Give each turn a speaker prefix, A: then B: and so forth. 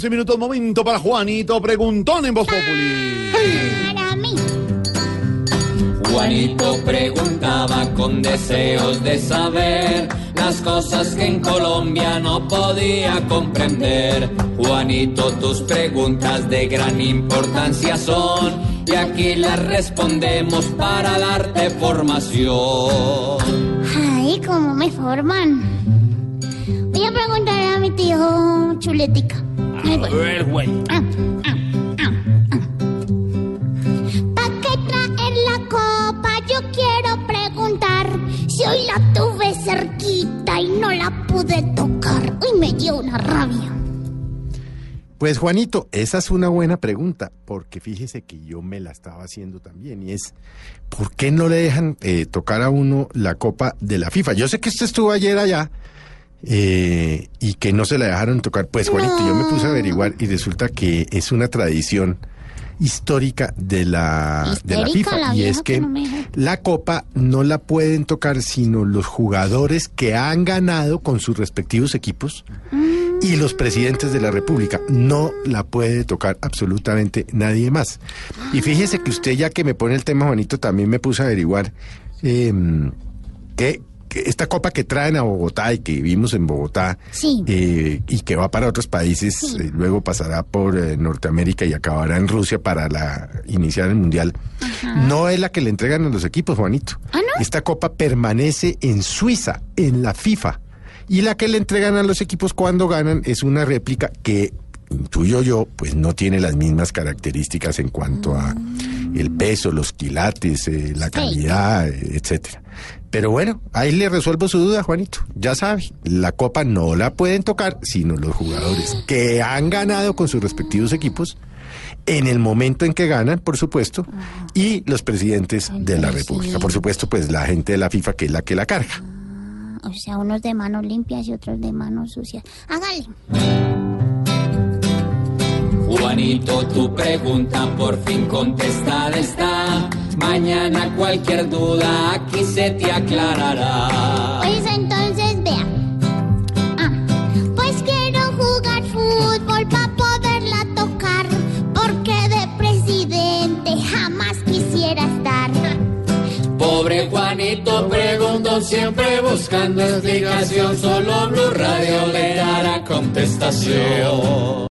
A: 15 minutos, momento para Juanito Preguntón en Voz Populi.
B: Para mí.
C: Juanito preguntaba con deseos de saber las cosas que en Colombia no podía comprender. Juanito, tus preguntas de gran importancia son y aquí las respondemos para darte formación.
B: Ay, cómo me forman. Voy a preguntar a mi tío Chuletica. Ahí voy.
A: ver, güey.
B: Ah, ah, ah, ah. ¿Pa' qué traer la copa? Yo quiero preguntar si hoy la tuve cerquita y no la pude tocar. Uy, me dio una rabia.
D: Pues Juanito, esa es una buena pregunta, porque fíjese que yo me la estaba haciendo también, y es, ¿por qué no le dejan eh, tocar a uno la copa de la FIFA? Yo sé que usted estuvo ayer allá eh, y que no se la dejaron tocar. Pues Juanito, yo me puse a averiguar y resulta que es una tradición histórica de la, de la FIFA
B: la
D: y es
B: que no
D: la copa no la pueden tocar sino los jugadores que han ganado con sus respectivos equipos y los presidentes de la República. No la puede tocar absolutamente nadie más. Y fíjese que usted, ya que me pone el tema, Juanito, también me puse a averiguar eh, que, que esta copa que traen a Bogotá y que vimos en Bogotá
B: Sí.
D: eh, y que va para otros países,
B: Sí.
D: eh, luego pasará por eh, Norteamérica y acabará en Rusia para la, iniciar el Mundial, no es la que le entregan a los equipos, Juanito.
B: ¿Ah, no?
D: Esta copa permanece en Suiza, en la FIFA. Y la que le entregan a los equipos cuando ganan es una réplica que, intuyo yo, pues no tiene las mismas características en cuanto a el peso, los quilates, eh, la calidad, etcétera. Pero bueno, ahí le resuelvo su duda, Juanito. Ya sabe, la copa no la pueden tocar, sino los jugadores que han ganado con sus respectivos equipos en el momento en que ganan, por supuesto, y los presidentes de la. República. Por supuesto, pues la gente de la FIFA que es la que la carga.
B: O sea, unos de manos limpias y otros de manos sucias. Hágale.
C: Juanito, tu pregunta por fin contestada está. Mañana cualquier duda aquí se te aclarará.
B: Pues entonces vea. Ah, pues quiero jugar fútbol para poderla tocar. Porque de presidente jamás quisiera estar.
C: Pobre Juanito preguntó siempre buscando explicación. Solo Blue Radio le dará contestación.